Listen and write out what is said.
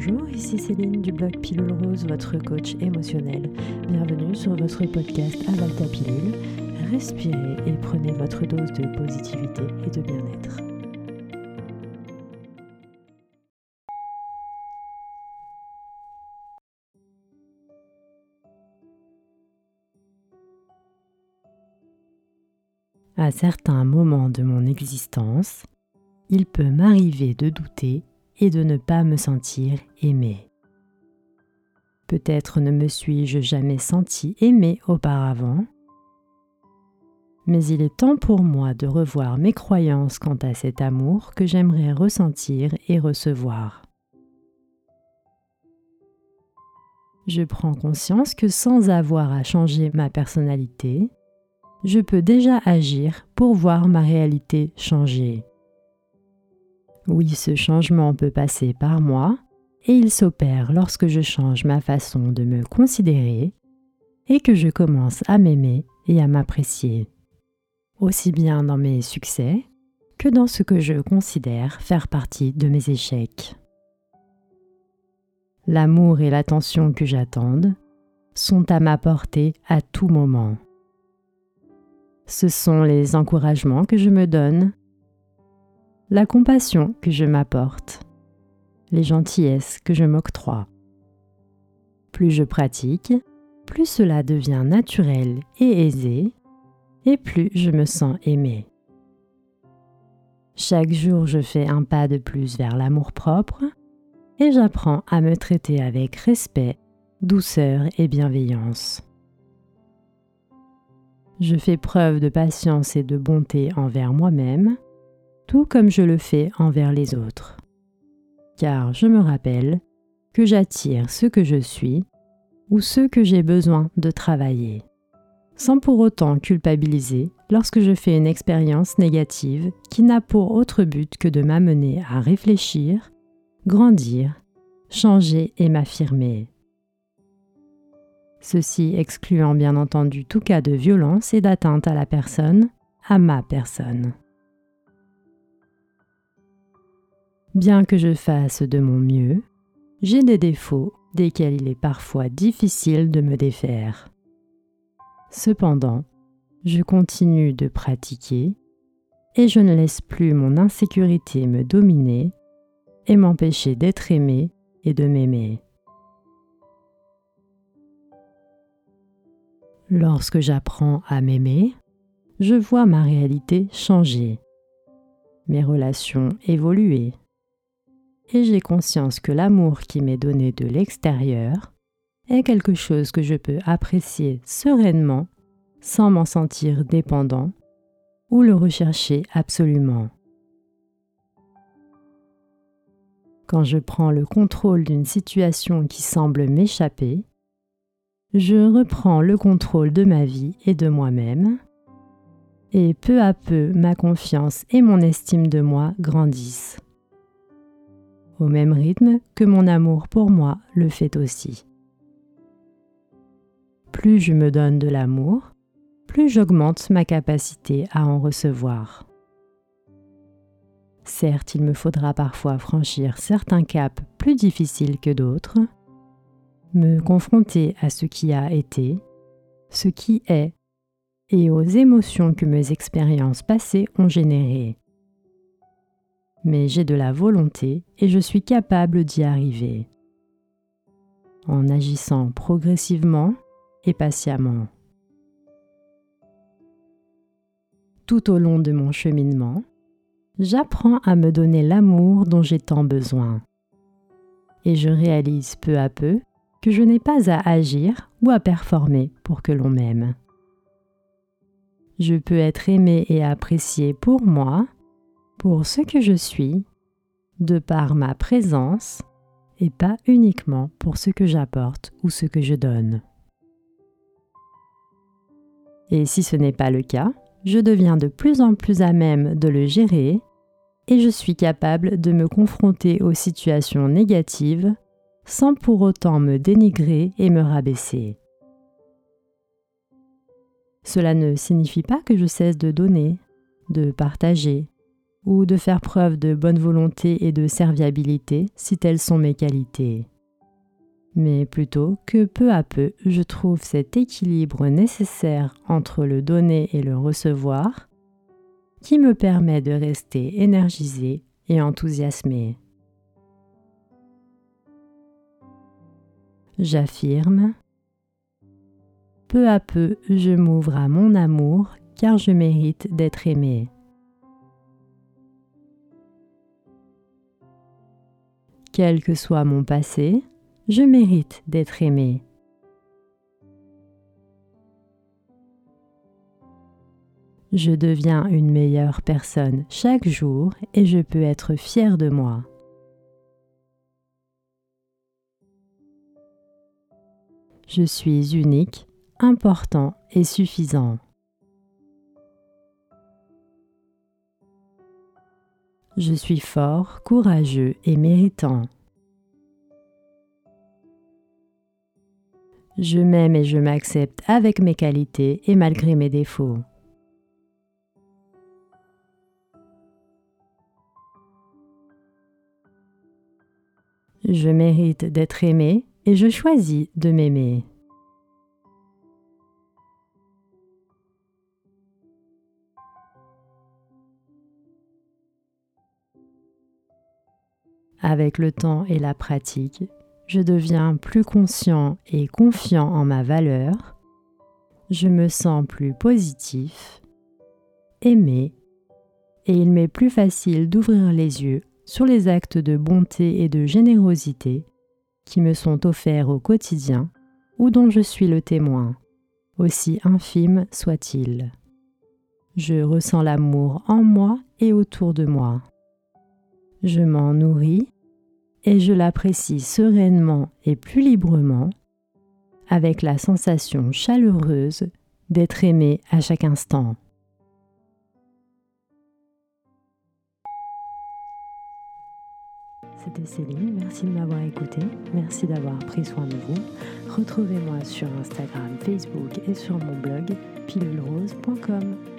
Bonjour, ici Céline du blog Pilule Rose, votre coach émotionnel. Bienvenue sur votre podcast Aval ta pilule. Respirez et prenez votre dose de positivité et de bien-être. À certains moments de mon existence, il peut m'arriver de douter et de ne pas me sentir aimé. Peut-être ne me suis-je jamais senti aimé auparavant, mais il est temps pour moi de revoir mes croyances quant à cet amour que j'aimerais ressentir et recevoir. Je prends conscience que sans avoir à changer ma personnalité, je peux déjà agir pour voir ma réalité changer. Oui, ce changement peut passer par moi et il s'opère lorsque je change ma façon de me considérer et que je commence à m'aimer et à m'apprécier, aussi bien dans mes succès que dans ce que je considère faire partie de mes échecs. L'amour et l'attention que j'attende sont à ma portée à tout moment. Ce sont les encouragements que je me donne la compassion que je m'apporte, les gentillesses que je m'octroie. Plus je pratique, plus cela devient naturel et aisé, et plus je me sens aimé. Chaque jour, je fais un pas de plus vers l'amour-propre et j'apprends à me traiter avec respect, douceur et bienveillance. Je fais preuve de patience et de bonté envers moi-même tout comme je le fais envers les autres. Car je me rappelle que j'attire ce que je suis ou ce que j'ai besoin de travailler, sans pour autant culpabiliser lorsque je fais une expérience négative qui n'a pour autre but que de m'amener à réfléchir, grandir, changer et m'affirmer. Ceci excluant bien entendu tout cas de violence et d'atteinte à la personne, à ma personne. Bien que je fasse de mon mieux, j'ai des défauts desquels il est parfois difficile de me défaire. Cependant, je continue de pratiquer et je ne laisse plus mon insécurité me dominer et m'empêcher d'être aimé et de m'aimer. Lorsque j'apprends à m'aimer, je vois ma réalité changer, mes relations évoluer et j'ai conscience que l'amour qui m'est donné de l'extérieur est quelque chose que je peux apprécier sereinement sans m'en sentir dépendant ou le rechercher absolument. Quand je prends le contrôle d'une situation qui semble m'échapper, je reprends le contrôle de ma vie et de moi-même, et peu à peu ma confiance et mon estime de moi grandissent au même rythme que mon amour pour moi le fait aussi. Plus je me donne de l'amour, plus j'augmente ma capacité à en recevoir. Certes, il me faudra parfois franchir certains caps plus difficiles que d'autres, me confronter à ce qui a été, ce qui est, et aux émotions que mes expériences passées ont générées mais j'ai de la volonté et je suis capable d'y arriver en agissant progressivement et patiemment. Tout au long de mon cheminement, j'apprends à me donner l'amour dont j'ai tant besoin. Et je réalise peu à peu que je n'ai pas à agir ou à performer pour que l'on m'aime. Je peux être aimé et apprécié pour moi pour ce que je suis, de par ma présence, et pas uniquement pour ce que j'apporte ou ce que je donne. Et si ce n'est pas le cas, je deviens de plus en plus à même de le gérer et je suis capable de me confronter aux situations négatives sans pour autant me dénigrer et me rabaisser. Cela ne signifie pas que je cesse de donner, de partager ou de faire preuve de bonne volonté et de serviabilité si telles sont mes qualités, mais plutôt que peu à peu je trouve cet équilibre nécessaire entre le donner et le recevoir qui me permet de rester énergisé et enthousiasmé. J'affirme peu à peu, je m'ouvre à mon amour car je mérite d'être aimé. Quel que soit mon passé, je mérite d'être aimé. Je deviens une meilleure personne chaque jour et je peux être fier de moi. Je suis unique important et suffisant. Je suis fort, courageux et méritant. Je m'aime et je m'accepte avec mes qualités et malgré mes défauts. Je mérite d'être aimé et je choisis de m'aimer. Avec le temps et la pratique, je deviens plus conscient et confiant en ma valeur, je me sens plus positif, aimé, et il m'est plus facile d'ouvrir les yeux sur les actes de bonté et de générosité qui me sont offerts au quotidien ou dont je suis le témoin, aussi infime soit-il. Je ressens l'amour en moi et autour de moi. Je m'en nourris et je l'apprécie sereinement et plus librement, avec la sensation chaleureuse d'être aimé à chaque instant. C'était Céline, merci de m'avoir écouté, merci d'avoir pris soin de vous. Retrouvez-moi sur Instagram, Facebook et sur mon blog pilulrose.com.